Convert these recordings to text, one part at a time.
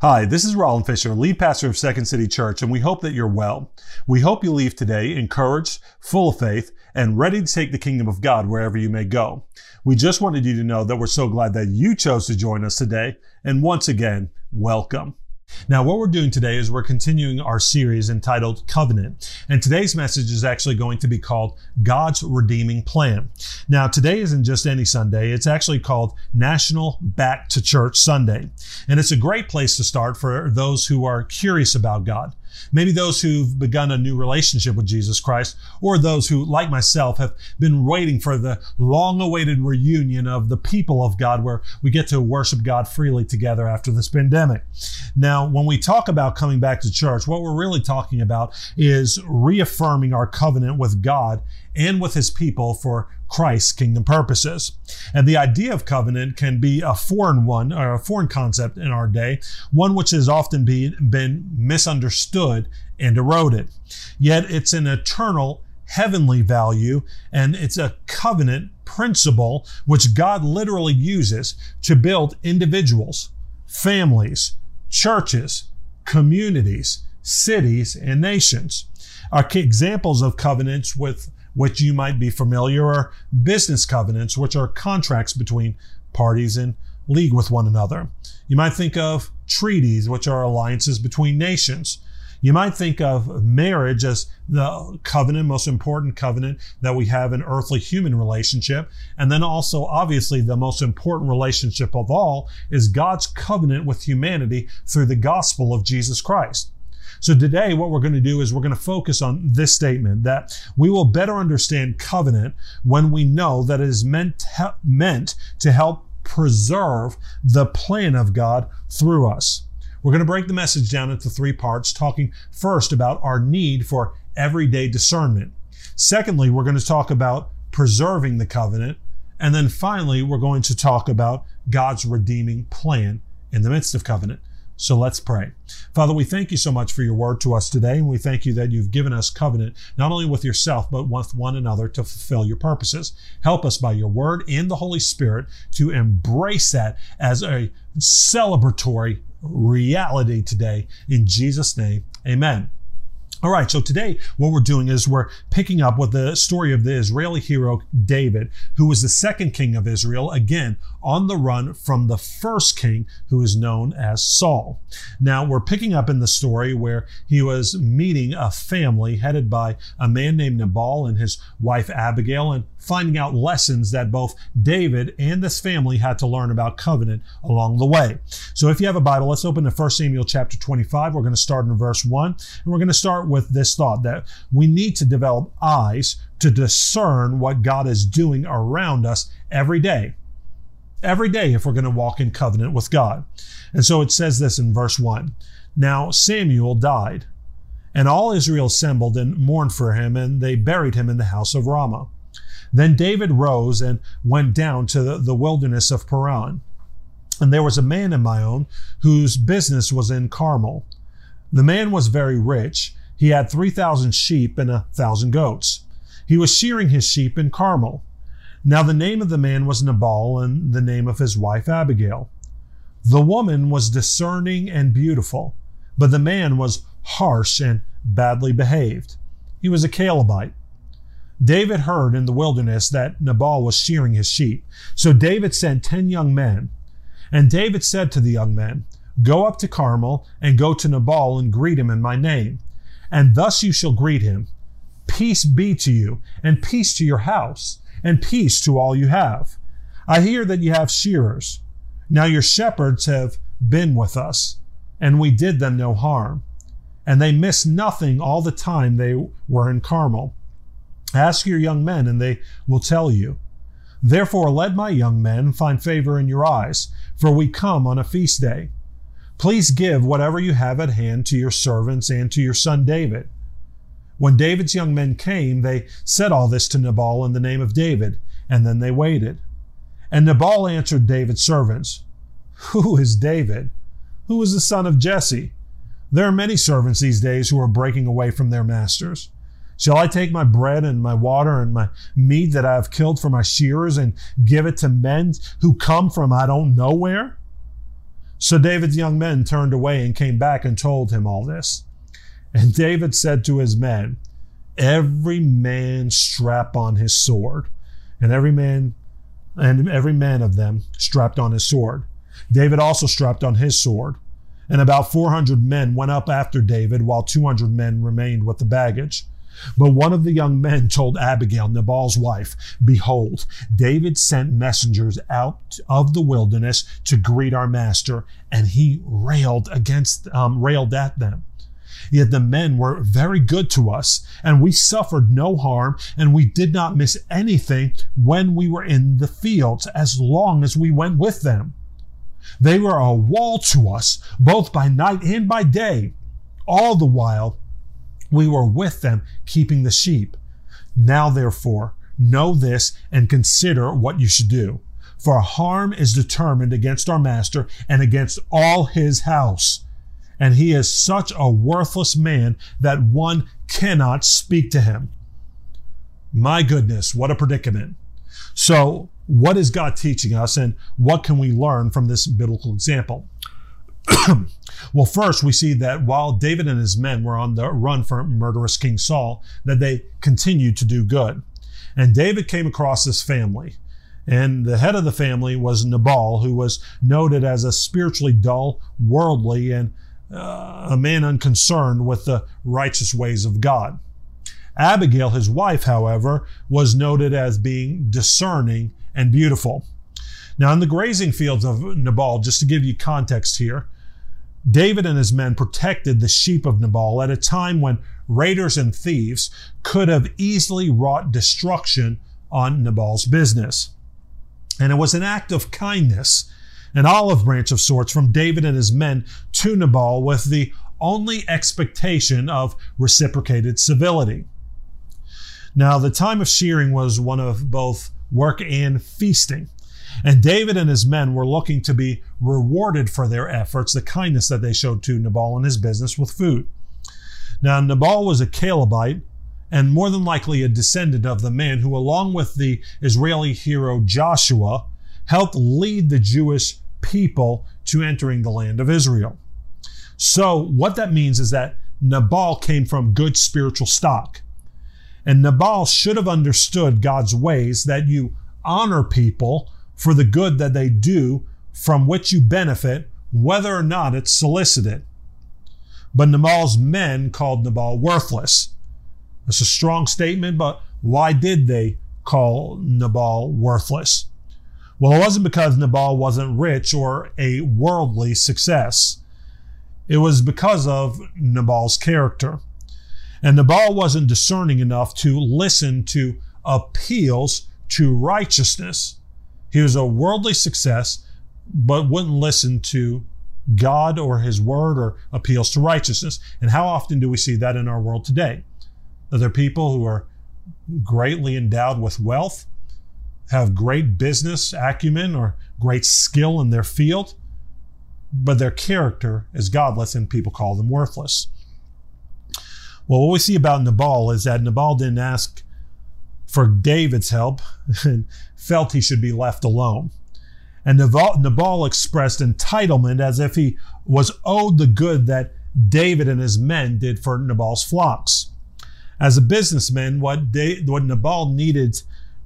Hi, this is Roland Fisher, lead pastor of Second City Church, and we hope that you're well. We hope you leave today encouraged, full of faith, and ready to take the kingdom of God wherever you may go. We just wanted you to know that we're so glad that you chose to join us today, and once again, welcome. Now, what we're doing today is we're continuing our series entitled Covenant. And today's message is actually going to be called God's Redeeming Plan. Now, today isn't just any Sunday, it's actually called National Back to Church Sunday. And it's a great place to start for those who are curious about God. Maybe those who've begun a new relationship with Jesus Christ, or those who, like myself, have been waiting for the long awaited reunion of the people of God where we get to worship God freely together after this pandemic. Now, when we talk about coming back to church, what we're really talking about is reaffirming our covenant with God and with his people for Christ's kingdom purposes. And the idea of covenant can be a foreign one or a foreign concept in our day, one which has often be, been misunderstood and eroded. Yet it's an eternal heavenly value and it's a covenant principle which God literally uses to build individuals, families, churches, communities, cities, and nations. Are examples of covenants with which you might be familiar are business covenants, which are contracts between parties in league with one another. You might think of treaties, which are alliances between nations. You might think of marriage as the covenant, most important covenant that we have in earthly human relationship. And then also, obviously, the most important relationship of all is God's covenant with humanity through the gospel of Jesus Christ. So today, what we're going to do is we're going to focus on this statement that we will better understand covenant when we know that it is meant to, meant to help preserve the plan of God through us. We're going to break the message down into three parts, talking first about our need for everyday discernment. Secondly, we're going to talk about preserving the covenant. And then finally, we're going to talk about God's redeeming plan in the midst of covenant. So let's pray. Father, we thank you so much for your word to us today, and we thank you that you've given us covenant, not only with yourself, but with one another to fulfill your purposes. Help us by your word and the Holy Spirit to embrace that as a celebratory reality today. In Jesus' name, amen. All right, so today what we're doing is we're picking up with the story of the Israeli hero David, who was the second king of Israel, again on the run from the first king who is known as Saul. Now we're picking up in the story where he was meeting a family headed by a man named Nabal and his wife Abigail and finding out lessons that both David and this family had to learn about covenant along the way. So if you have a Bible, let's open to 1 Samuel chapter 25. We're going to start in verse 1 and we're going to start with this thought that we need to develop eyes to discern what God is doing around us every day every day if we're going to walk in covenant with God. And so it says this in verse 1 Now Samuel died, and all Israel assembled and mourned for him, and they buried him in the house of Ramah. Then David rose and went down to the, wilderness of Paran. And there was a man in Maon whose business was in Carmel. The man was very rich. He had 3,000 sheep and a thousand goats. He was shearing his sheep in Carmel. Now the name of the man was Nabal, and the name of his wife Abigail. The woman was discerning and beautiful, but the man was harsh and badly behaved. He was a Calebite. David heard in the wilderness that Nabal was shearing his sheep. So David sent ten young men. And David said to the young men, Go up to Carmel and go to Nabal and greet him in my name. And thus you shall greet him. Peace be to you, and peace to your house and peace to all you have. I hear that you have shearers. Now your shepherds have been with us, and we did them no harm. And they missed nothing all the time they were in Carmel. Ask your young men, and they will tell you. Therefore, let my young men find favor in your eyes, for we come on a feast day. Please give whatever you have at hand to your servants and to your son David when David's young men came, they said all this to Nabal in the name of David, and then they waited. And Nabal answered David's servants, Who is David? Who is the son of Jesse? There are many servants these days who are breaking away from their masters. Shall I take my bread and my water and my meat that I have killed for my shearers and give it to men who come from I don't know where? So David's young men turned away and came back and told him all this. And David said to his men, Every man strap on his sword, and every man and every man of them strapped on his sword. David also strapped on his sword. And about 400 men went up after David, while 200 men remained with the baggage. But one of the young men told Abigail, Nabal's wife, Behold, David sent messengers out of the wilderness to greet our master, and he railed against, um, railed at them. Yet the men were very good to us, and we suffered no harm, and we did not miss anything when we were in the fields, as long as we went with them. They were a wall to us, both by night and by day. All the while, we were with them, keeping the sheep. Now, therefore, know this and consider what you should do. For harm is determined against our master and against all his house. And he is such a worthless man that one cannot speak to him. My goodness, what a predicament. So, what is God teaching us and what can we learn from this biblical example? well, first we see that while David and his men were on the run from murderous King Saul, that they continued to do good. And David came across this family. And the head of the family was Nabal, who was noted as a spiritually dull, worldly, and uh, a man unconcerned with the righteous ways of God. Abigail, his wife, however, was noted as being discerning and beautiful. Now, in the grazing fields of Nabal, just to give you context here, David and his men protected the sheep of Nabal at a time when raiders and thieves could have easily wrought destruction on Nabal's business. And it was an act of kindness, an olive branch of sorts from David and his men to Nabal with the only expectation of reciprocated civility. Now, the time of shearing was one of both work and feasting. And David and his men were looking to be rewarded for their efforts, the kindness that they showed to Nabal and his business with food. Now, Nabal was a Calebite and more than likely a descendant of the man who, along with the Israeli hero Joshua, helped lead the Jewish people to entering the land of Israel. So, what that means is that Nabal came from good spiritual stock. And Nabal should have understood God's ways that you honor people for the good that they do from which you benefit, whether or not it's solicited. But Nabal's men called Nabal worthless. That's a strong statement, but why did they call Nabal worthless? Well, it wasn't because Nabal wasn't rich or a worldly success. It was because of Nabal's character. And Nabal wasn't discerning enough to listen to appeals to righteousness. He was a worldly success, but wouldn't listen to God or his word or appeals to righteousness. And how often do we see that in our world today? Are there are people who are greatly endowed with wealth, have great business acumen or great skill in their field, but their character is godless and people call them worthless. Well, what we see about Nabal is that Nabal didn't ask for David's help and felt he should be left alone. And Nabal, Nabal expressed entitlement as if he was owed the good that David and his men did for Nabal's flocks. As a businessman, what, what Nabal needed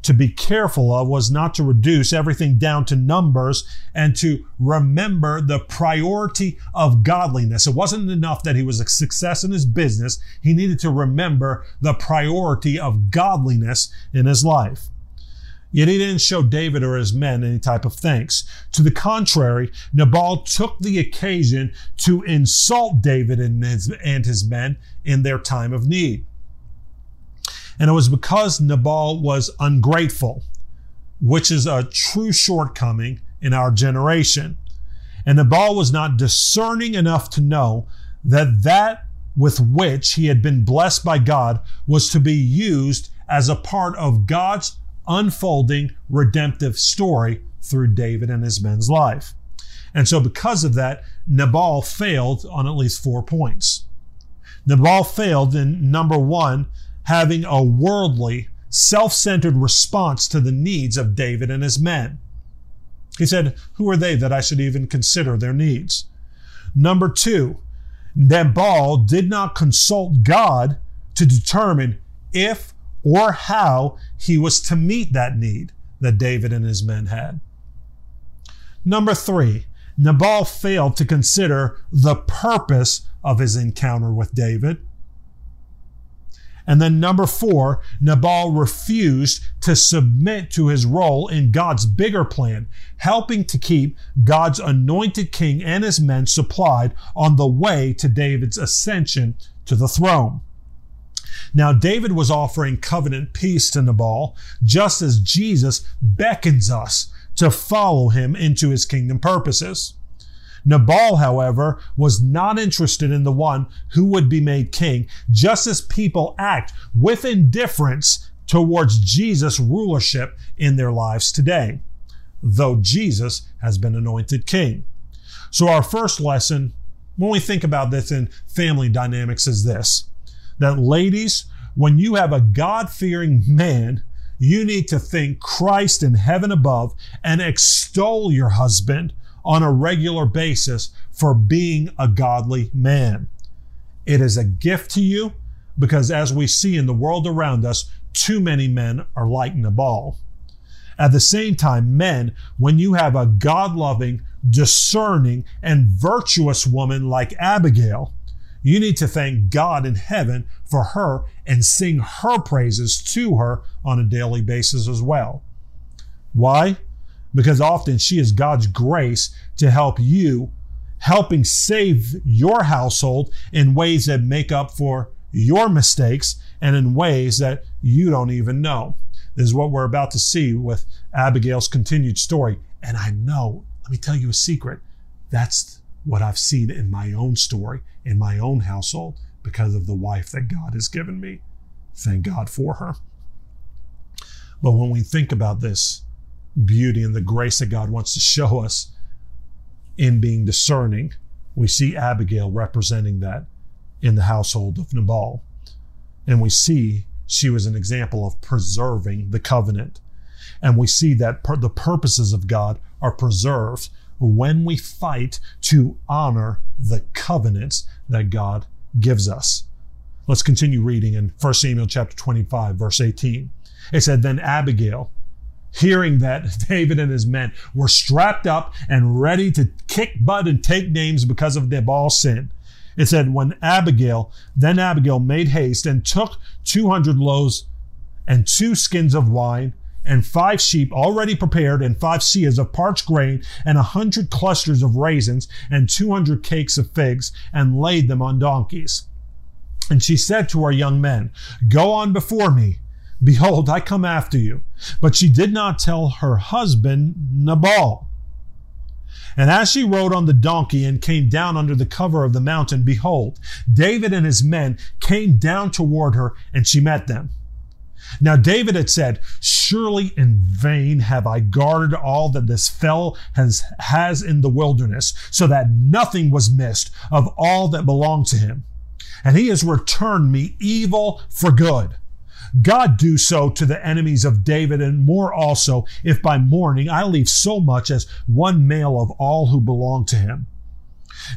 to be careful of was not to reduce everything down to numbers and to remember the priority of godliness. It wasn't enough that he was a success in his business. He needed to remember the priority of godliness in his life. Yet he didn't show David or his men any type of thanks. To the contrary, Nabal took the occasion to insult David and his, and his men in their time of need. And it was because Nabal was ungrateful, which is a true shortcoming in our generation. And Nabal was not discerning enough to know that that with which he had been blessed by God was to be used as a part of God's unfolding redemptive story through David and his men's life. And so, because of that, Nabal failed on at least four points. Nabal failed in number one, having a worldly, self centered response to the needs of David and his men. He said, Who are they that I should even consider their needs? Number two, Nabal did not consult God to determine if or how he was to meet that need that David and his men had. Number three, Nabal failed to consider the purpose of his encounter with David. And then number four, Nabal refused to submit to his role in God's bigger plan, helping to keep God's anointed king and his men supplied on the way to David's ascension to the throne. Now, David was offering covenant peace to Nabal, just as Jesus beckons us to follow him into his kingdom purposes. Nabal, however, was not interested in the one who would be made king, just as people act with indifference towards Jesus' rulership in their lives today, though Jesus has been anointed king. So, our first lesson, when we think about this in family dynamics, is this that ladies, when you have a God fearing man, you need to think Christ in heaven above and extol your husband on a regular basis for being a godly man. It is a gift to you because, as we see in the world around us, too many men are like Nabal. At the same time, men, when you have a God loving, discerning, and virtuous woman like Abigail, you need to thank God in heaven for her and sing her praises to her on a daily basis as well. Why? because often she is God's grace to help you, helping save your household in ways that make up for your mistakes and in ways that you don't even know. This is what we're about to see with Abigail's continued story. And I know, let me tell you a secret. That's what I've seen in my own story, in my own household, because of the wife that God has given me. Thank God for her. But when we think about this, beauty and the grace that God wants to show us in being discerning. We see Abigail representing that in the household of Nabal. And we see she was an example of preserving the covenant. And we see that per- the purposes of God are preserved when we fight to honor the covenants that God gives us. Let's continue reading in 1 Samuel chapter 25, verse 18. It said, Then Abigail, hearing that David and his men were strapped up and ready to kick butt and take names because of Nabal's sin. It said, when Abigail, then Abigail made haste and took 200 loaves and two skins of wine and five sheep already prepared and five seahs of parched grain and a hundred clusters of raisins and 200 cakes of figs and laid them on donkeys. And she said to her young men, go on before me Behold, I come after you. But she did not tell her husband Nabal. And as she rode on the donkey and came down under the cover of the mountain, behold, David and his men came down toward her, and she met them. Now David had said, Surely in vain have I guarded all that this fellow has, has in the wilderness, so that nothing was missed of all that belonged to him. And he has returned me evil for good. God do so to the enemies of David, and more also, if by morning I leave so much as one male of all who belong to him.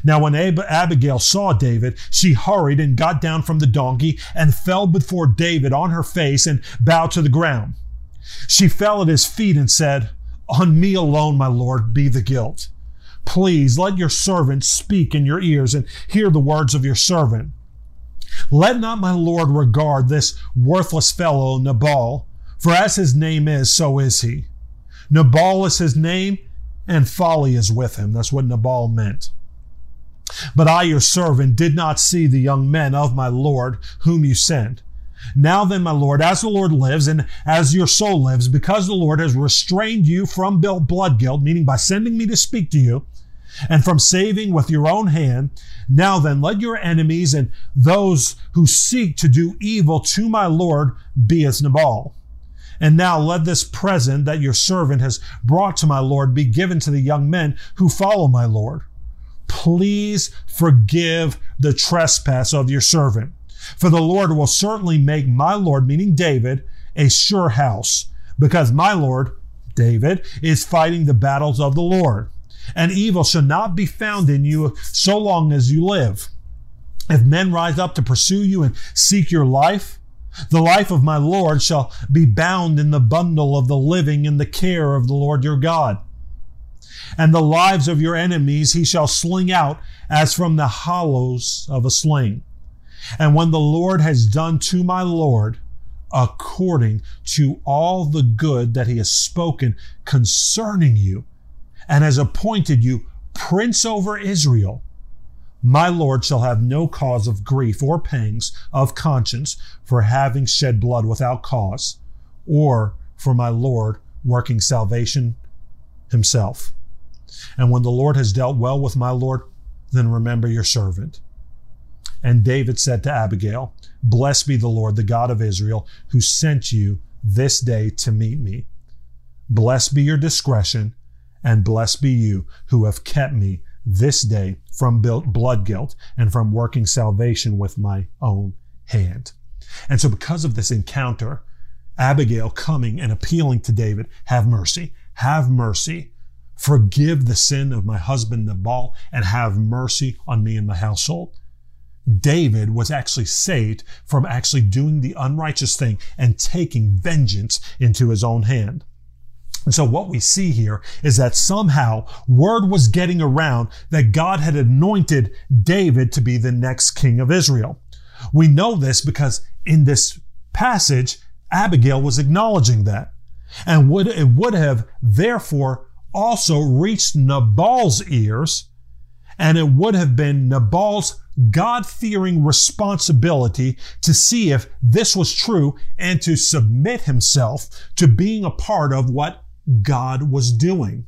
Now, when Ab- Abigail saw David, she hurried and got down from the donkey and fell before David on her face and bowed to the ground. She fell at his feet and said, On me alone, my Lord, be the guilt. Please let your servant speak in your ears and hear the words of your servant. Let not my Lord regard this worthless fellow Nabal, for as his name is, so is he. Nabal is his name, and folly is with him. That's what Nabal meant. But I, your servant, did not see the young men of my Lord whom you sent. Now then, my Lord, as the Lord lives and as your soul lives, because the Lord has restrained you from blood guilt, meaning by sending me to speak to you, and from saving with your own hand. Now then, let your enemies and those who seek to do evil to my Lord be as Nabal. And now let this present that your servant has brought to my Lord be given to the young men who follow my Lord. Please forgive the trespass of your servant. For the Lord will certainly make my Lord, meaning David, a sure house, because my Lord David, is fighting the battles of the Lord. And evil shall not be found in you so long as you live. If men rise up to pursue you and seek your life, the life of my Lord shall be bound in the bundle of the living in the care of the Lord your God. And the lives of your enemies he shall sling out as from the hollows of a sling. And when the Lord has done to my Lord according to all the good that he has spoken concerning you, and has appointed you prince over Israel, my Lord shall have no cause of grief or pangs of conscience for having shed blood without cause, or for my Lord working salvation himself. And when the Lord has dealt well with my Lord, then remember your servant. And David said to Abigail, Blessed be the Lord, the God of Israel, who sent you this day to meet me. Blessed be your discretion, and blessed be you who have kept me this day from blood guilt and from working salvation with my own hand. And so because of this encounter, Abigail coming and appealing to David, have mercy, have mercy, forgive the sin of my husband Nabal and have mercy on me and my household. David was actually saved from actually doing the unrighteous thing and taking vengeance into his own hand. And so what we see here is that somehow word was getting around that God had anointed David to be the next king of Israel. We know this because in this passage, Abigail was acknowledging that. And would, it would have therefore also reached Nabal's ears, and it would have been Nabal's God fearing responsibility to see if this was true and to submit himself to being a part of what God was doing.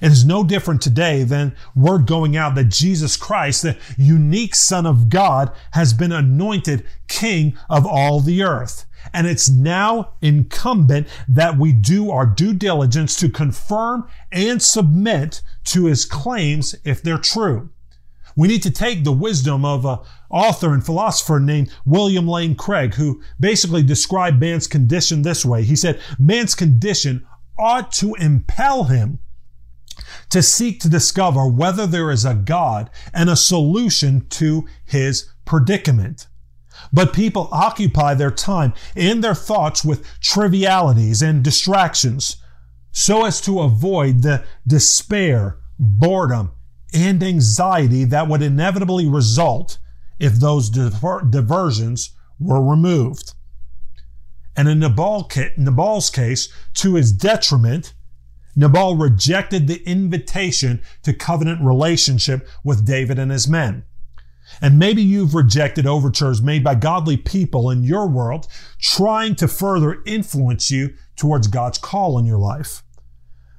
It is no different today than word going out that Jesus Christ, the unique Son of God, has been anointed King of all the earth. And it's now incumbent that we do our due diligence to confirm and submit to his claims if they're true. We need to take the wisdom of an author and philosopher named William Lane Craig, who basically described man's condition this way. He said, man's condition ought to impel him to seek to discover whether there is a God and a solution to his predicament. But people occupy their time and their thoughts with trivialities and distractions so as to avoid the despair, boredom, and anxiety that would inevitably result if those diver- diversions were removed. And in Nabal ca- Nabal's case, to his detriment, Nabal rejected the invitation to covenant relationship with David and his men. And maybe you've rejected overtures made by godly people in your world trying to further influence you towards God's call in your life.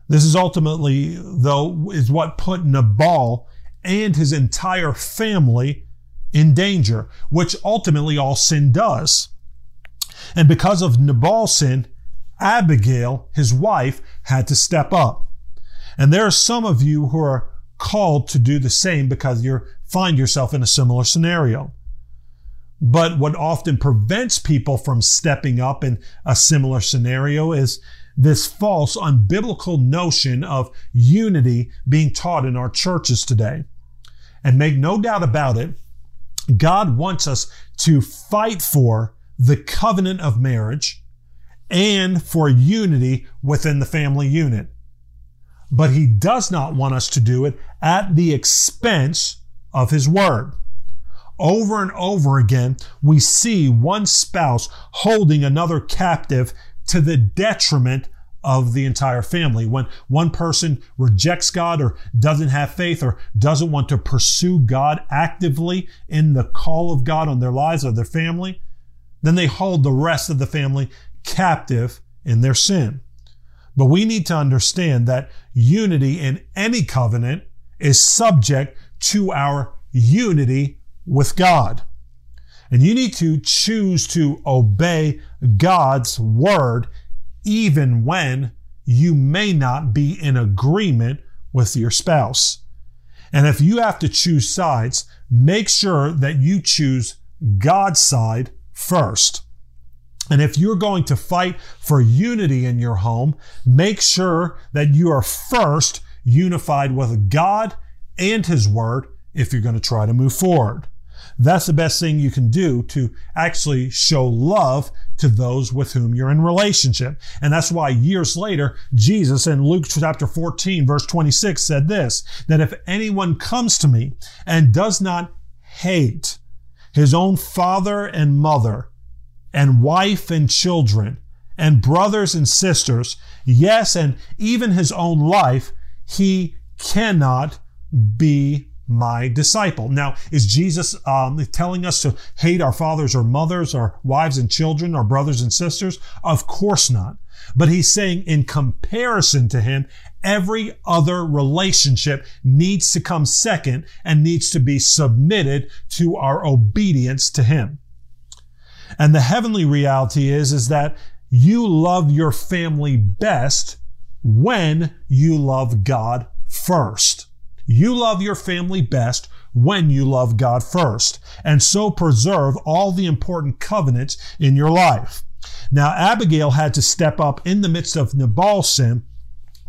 This is ultimately, though, is what put Nabal and his entire family in danger, which ultimately all sin does. And because of Nabal's sin, Abigail, his wife, had to step up. And there are some of you who are called to do the same because you find yourself in a similar scenario. But what often prevents people from stepping up in a similar scenario is this false, unbiblical notion of unity being taught in our churches today. And make no doubt about it, God wants us to fight for the covenant of marriage and for unity within the family unit. But he does not want us to do it at the expense of his word. Over and over again, we see one spouse holding another captive to the detriment of the entire family. When one person rejects God or doesn't have faith or doesn't want to pursue God actively in the call of God on their lives or their family, then they hold the rest of the family captive in their sin. But we need to understand that unity in any covenant is subject to our unity with God. And you need to choose to obey God's word even when you may not be in agreement with your spouse. And if you have to choose sides, make sure that you choose God's side first. And if you're going to fight for unity in your home, make sure that you are first unified with God and His Word if you're going to try to move forward. That's the best thing you can do to actually show love to those with whom you're in relationship. And that's why years later, Jesus in Luke chapter 14 verse 26 said this, that if anyone comes to me and does not hate his own father and mother and wife and children and brothers and sisters, yes, and even his own life, he cannot be my disciple. Now, is Jesus um, telling us to hate our fathers or mothers, our wives and children, our brothers and sisters? Of course not. But he's saying in comparison to him, every other relationship needs to come second and needs to be submitted to our obedience to him. And the heavenly reality is, is that you love your family best when you love God first. You love your family best when you love God first, and so preserve all the important covenants in your life. Now, Abigail had to step up in the midst of Nabal's sin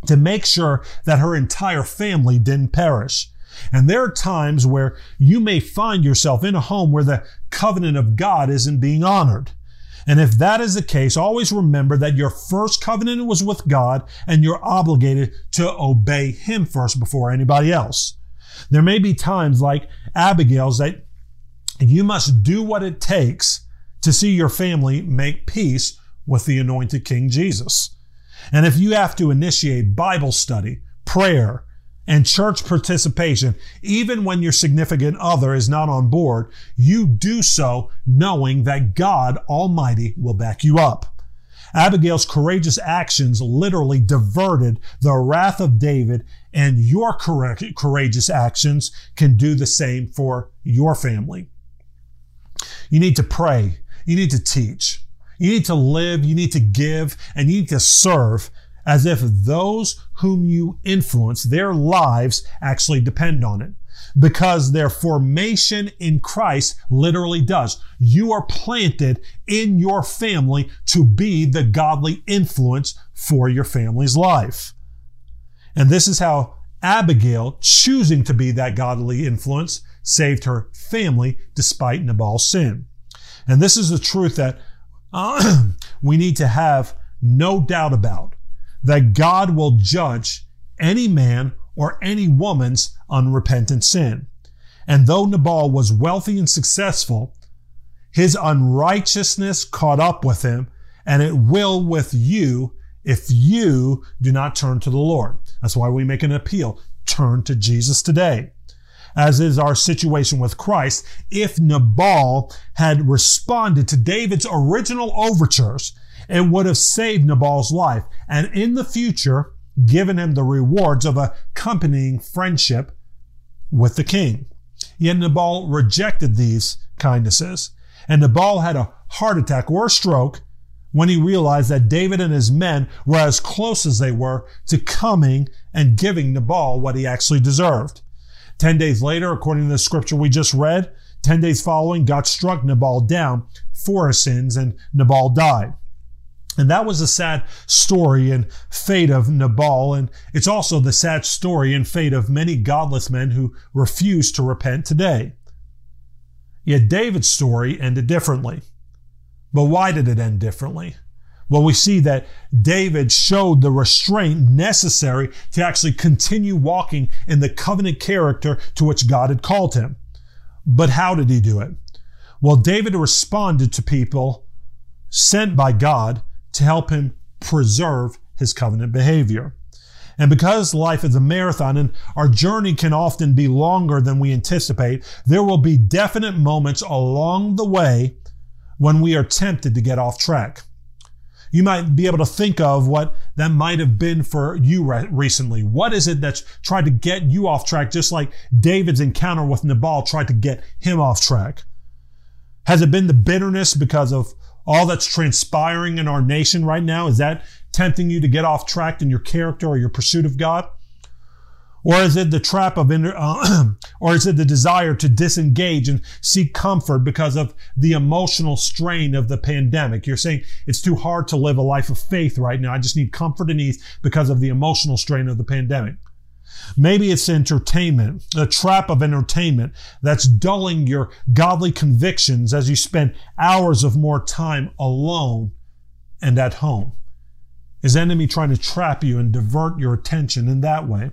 to make sure that her entire family didn't perish. And there are times where you may find yourself in a home where the covenant of God isn't being honored. And if that is the case, always remember that your first covenant was with God and you're obligated to obey Him first before anybody else. There may be times like Abigail's that you must do what it takes to see your family make peace with the anointed King Jesus. And if you have to initiate Bible study, prayer, and church participation, even when your significant other is not on board, you do so knowing that God Almighty will back you up. Abigail's courageous actions literally diverted the wrath of David, and your courageous actions can do the same for your family. You need to pray. You need to teach. You need to live. You need to give and you need to serve as if those whom you influence, their lives actually depend on it. Because their formation in Christ literally does. You are planted in your family to be the godly influence for your family's life. And this is how Abigail, choosing to be that godly influence, saved her family despite Nabal's sin. And this is the truth that uh, we need to have no doubt about that God will judge any man or any woman's unrepentant sin. And though Nabal was wealthy and successful, his unrighteousness caught up with him, and it will with you if you do not turn to the Lord. That's why we make an appeal. Turn to Jesus today. As is our situation with Christ, if Nabal had responded to David's original overtures it would have saved Nabal's life and in the future given him the rewards of accompanying friendship with the king. Yet Nabal rejected these kindnesses, and Nabal had a heart attack or a stroke when he realized that David and his men were as close as they were to coming and giving Nabal what he actually deserved. Ten days later, according to the scripture we just read, ten days following, God struck Nabal down for his sins and Nabal died. And that was a sad story and fate of Nabal. And it's also the sad story and fate of many godless men who refuse to repent today. Yet David's story ended differently. But why did it end differently? Well, we see that David showed the restraint necessary to actually continue walking in the covenant character to which God had called him. But how did he do it? Well, David responded to people sent by God to help him preserve his covenant behavior. And because life is a marathon and our journey can often be longer than we anticipate, there will be definite moments along the way when we are tempted to get off track. You might be able to think of what that might have been for you recently. What is it that's tried to get you off track, just like David's encounter with Nabal tried to get him off track? Has it been the bitterness because of all that's transpiring in our nation right now? Is that tempting you to get off track in your character or your pursuit of God? Or is it the trap of, inter- uh, or is it the desire to disengage and seek comfort because of the emotional strain of the pandemic? You're saying it's too hard to live a life of faith right now. I just need comfort and ease because of the emotional strain of the pandemic. Maybe it's entertainment, a trap of entertainment that's dulling your godly convictions as you spend hours of more time alone and at home. Is enemy trying to trap you and divert your attention in that way?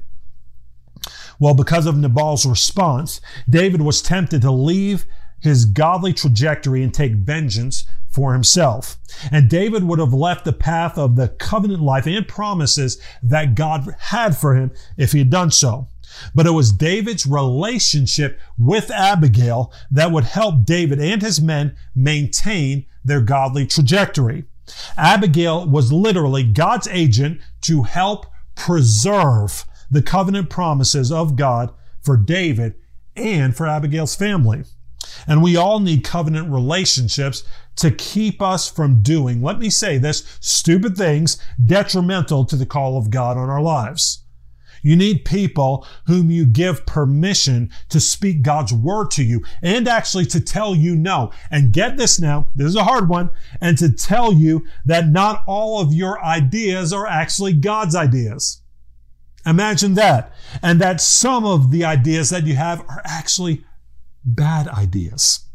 Well, because of Nabal's response, David was tempted to leave his godly trajectory and take vengeance for himself. And David would have left the path of the covenant life and promises that God had for him if he had done so. But it was David's relationship with Abigail that would help David and his men maintain their godly trajectory. Abigail was literally God's agent to help preserve the covenant promises of God for David and for Abigail's family. And we all need covenant relationships to keep us from doing, let me say this, stupid things detrimental to the call of God on our lives. You need people whom you give permission to speak God's word to you and actually to tell you no. And get this now, this is a hard one, and to tell you that not all of your ideas are actually God's ideas. Imagine that. And that some of the ideas that you have are actually bad ideas.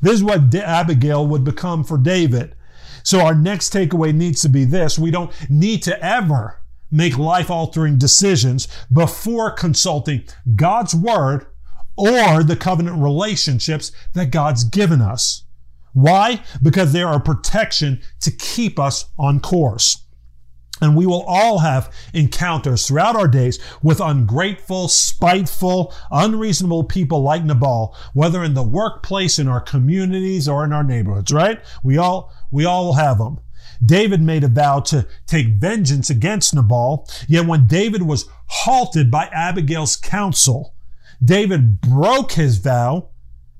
This is what Abigail would become for David. So our next takeaway needs to be this. We don't need to ever make life altering decisions before consulting God's word or the covenant relationships that God's given us. Why? Because they are a protection to keep us on course. And we will all have encounters throughout our days with ungrateful, spiteful, unreasonable people like Nabal, whether in the workplace, in our communities, or in our neighborhoods, right? We all, we all will have them. David made a vow to take vengeance against Nabal, yet when David was halted by Abigail's counsel, David broke his vow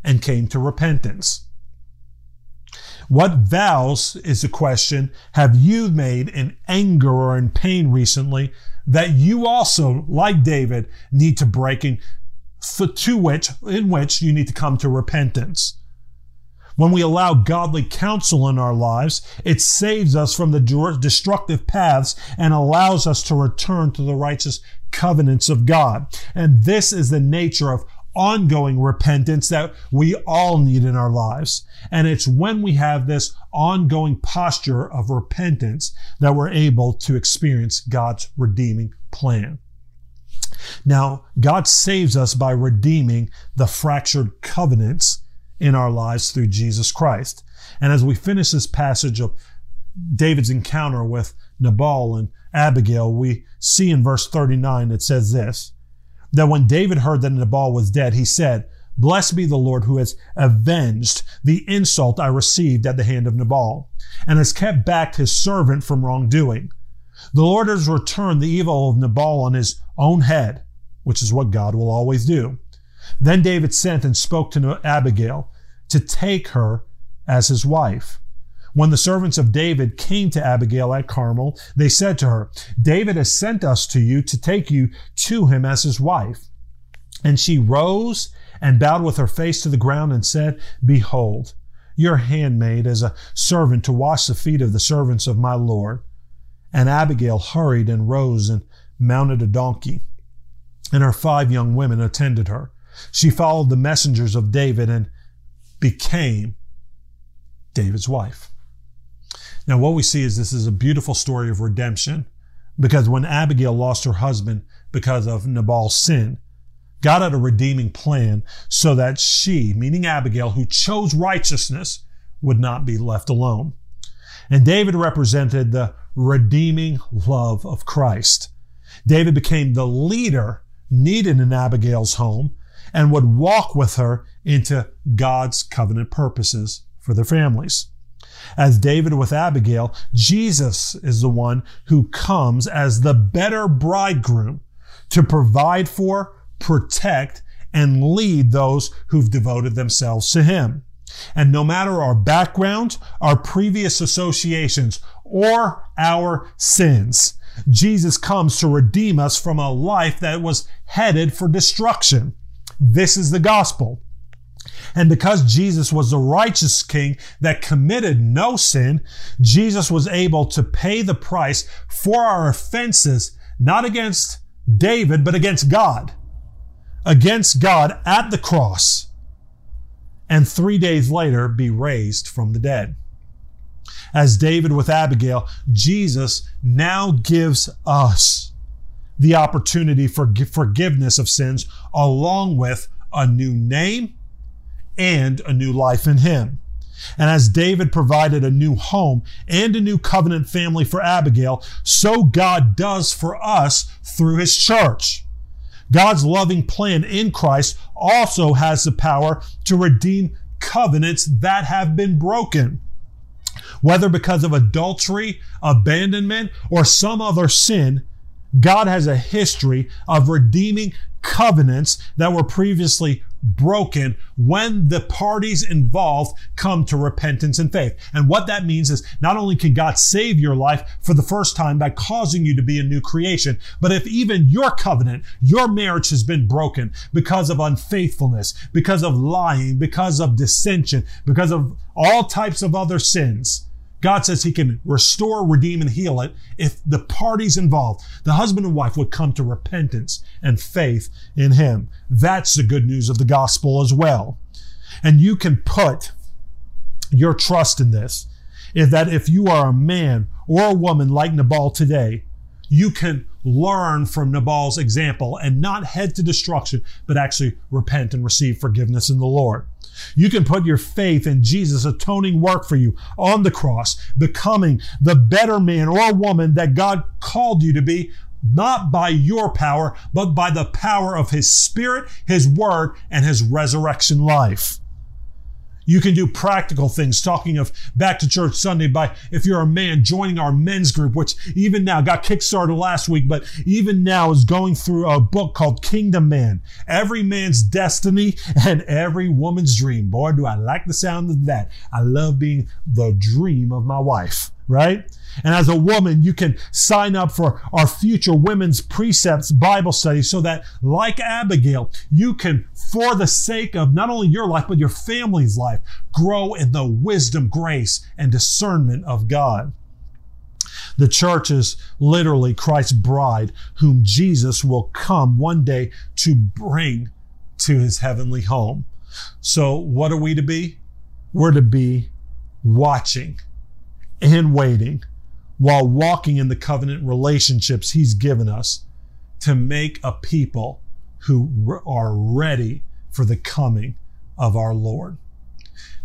and came to repentance. What vows is the question have you made in anger or in pain recently that you also, like David, need to break in, to which, in which you need to come to repentance? When we allow godly counsel in our lives, it saves us from the destructive paths and allows us to return to the righteous covenants of God. And this is the nature of ongoing repentance that we all need in our lives. And it's when we have this ongoing posture of repentance that we're able to experience God's redeeming plan. Now, God saves us by redeeming the fractured covenants in our lives through Jesus Christ. And as we finish this passage of David's encounter with Nabal and Abigail, we see in verse 39 it says this that when David heard that Nabal was dead, he said, Blessed be the Lord who has avenged the insult I received at the hand of Nabal and has kept back his servant from wrongdoing. The Lord has returned the evil of Nabal on his own head, which is what God will always do. Then David sent and spoke to Abigail to take her as his wife. When the servants of David came to Abigail at Carmel, they said to her, David has sent us to you to take you to him as his wife. And she rose and bowed with her face to the ground and said, Behold, your handmaid is a servant to wash the feet of the servants of my Lord. And Abigail hurried and rose and mounted a donkey. And her five young women attended her. She followed the messengers of David and became David's wife. Now, what we see is this is a beautiful story of redemption because when Abigail lost her husband because of Nabal's sin, God had a redeeming plan so that she, meaning Abigail, who chose righteousness, would not be left alone. And David represented the redeeming love of Christ. David became the leader needed in Abigail's home and would walk with her into God's covenant purposes for their families. As David with Abigail, Jesus is the one who comes as the better bridegroom to provide for, protect, and lead those who've devoted themselves to him. And no matter our background, our previous associations, or our sins, Jesus comes to redeem us from a life that was headed for destruction. This is the gospel. And because Jesus was the righteous king that committed no sin, Jesus was able to pay the price for our offenses, not against David, but against God. Against God at the cross. And three days later be raised from the dead. As David with Abigail, Jesus now gives us the opportunity for forgiveness of sins along with a new name and a new life in Him. And as David provided a new home and a new covenant family for Abigail, so God does for us through His church. God's loving plan in Christ also has the power to redeem covenants that have been broken. Whether because of adultery, abandonment, or some other sin, God has a history of redeeming covenants that were previously broken when the parties involved come to repentance and faith. And what that means is not only can God save your life for the first time by causing you to be a new creation, but if even your covenant, your marriage has been broken because of unfaithfulness, because of lying, because of dissension, because of all types of other sins, God says he can restore, redeem, and heal it if the parties involved, the husband and wife, would come to repentance and faith in him. That's the good news of the gospel as well. And you can put your trust in this is that if you are a man or a woman like Nabal today, you can learn from Nabal's example and not head to destruction, but actually repent and receive forgiveness in the Lord. You can put your faith in Jesus' atoning work for you on the cross, becoming the better man or woman that God called you to be, not by your power, but by the power of His Spirit, His Word, and His resurrection life. You can do practical things, talking of back to church Sunday by, if you're a man, joining our men's group, which even now got kickstarted last week, but even now is going through a book called Kingdom Man. Every man's destiny and every woman's dream. Boy, do I like the sound of that. I love being the dream of my wife right? And as a woman, you can sign up for our future women's precepts Bible study so that, like Abigail, you can, for the sake of not only your life, but your family's life, grow in the wisdom, grace, and discernment of God. The church is literally Christ's bride, whom Jesus will come one day to bring to his heavenly home. So, what are we to be? We're to be watching and waiting while walking in the covenant relationships he's given us to make a people who are ready for the coming of our Lord.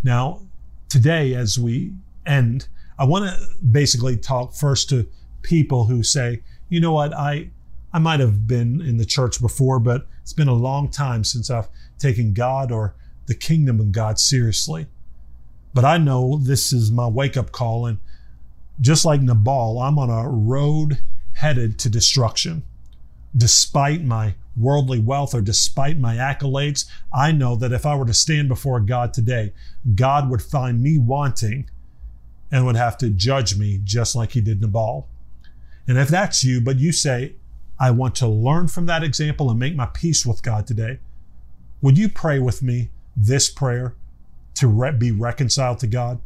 Now, today, as we end, I want to basically talk first to people who say, you know what, I, I might have been in the church before, but it's been a long time since I've taken God or the kingdom of God seriously. But I know this is my wake up call. And just like Nabal, I'm on a road headed to destruction. Despite my worldly wealth or despite my accolades, I know that if I were to stand before God today, God would find me wanting and would have to judge me just like he did Nabal. And if that's you, but you say, I want to learn from that example and make my peace with God today, would you pray with me this prayer? To re- be reconciled to God.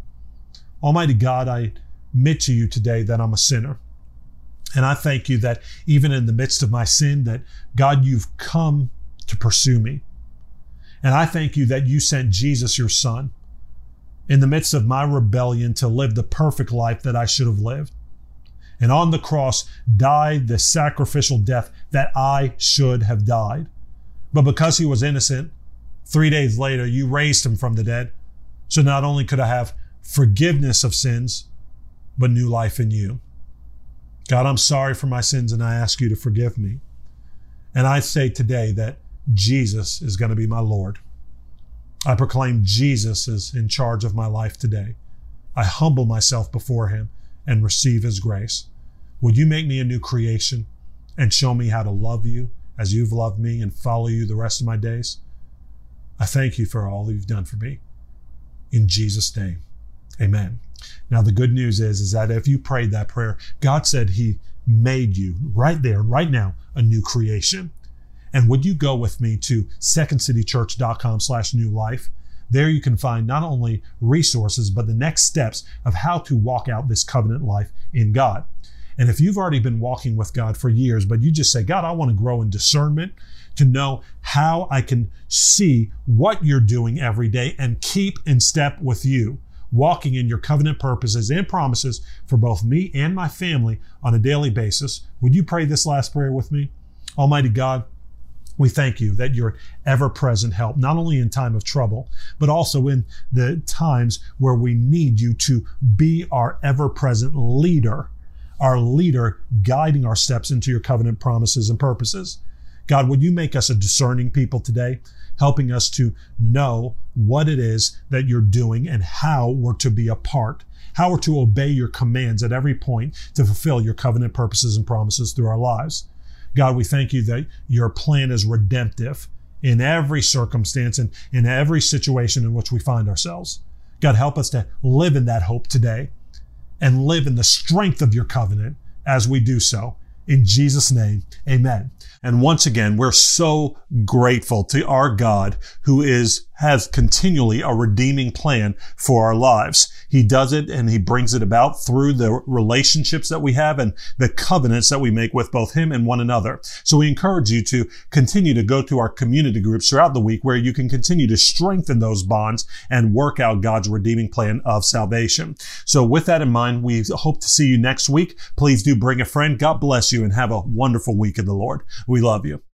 Almighty God, I admit to you today that I'm a sinner. And I thank you that even in the midst of my sin, that God, you've come to pursue me. And I thank you that you sent Jesus, your son, in the midst of my rebellion to live the perfect life that I should have lived. And on the cross died the sacrificial death that I should have died. But because he was innocent, three days later, you raised him from the dead so not only could I have forgiveness of sins, but new life in you. God, I'm sorry for my sins and I ask you to forgive me. And I say today that Jesus is going to be my Lord. I proclaim Jesus is in charge of my life today. I humble myself before him and receive his grace. Would you make me a new creation and show me how to love you as you've loved me and follow you the rest of my days? I thank you for all you've done for me. In Jesus' name, amen. Now, the good news is, is that if you prayed that prayer, God said he made you right there, right now, a new creation. And would you go with me to secondcitychurch.com slash new life? There you can find not only resources, but the next steps of how to walk out this covenant life in God. And if you've already been walking with God for years, but you just say, God, I want to grow in discernment to know how I can see what you're doing every day and keep in step with you, walking in your covenant purposes and promises for both me and my family on a daily basis, would you pray this last prayer with me? Almighty God, we thank you that you're ever present help, not only in time of trouble, but also in the times where we need you to be our ever present leader, our leader guiding our steps into your covenant promises and purposes. God, would you make us a discerning people today, helping us to know what it is that you're doing and how we're to be a part, how we're to obey your commands at every point to fulfill your covenant purposes and promises through our lives. God, we thank you that your plan is redemptive in every circumstance and in every situation in which we find ourselves. God, help us to live in that hope today and live in the strength of your covenant as we do so. In Jesus' name, amen. And once again, we're so grateful to our God who is has continually a redeeming plan for our lives. He does it and he brings it about through the relationships that we have and the covenants that we make with both him and one another. So we encourage you to continue to go to our community groups throughout the week where you can continue to strengthen those bonds and work out God's redeeming plan of salvation. So with that in mind, we hope to see you next week. Please do bring a friend. God bless you and have a wonderful week in the Lord. We love you.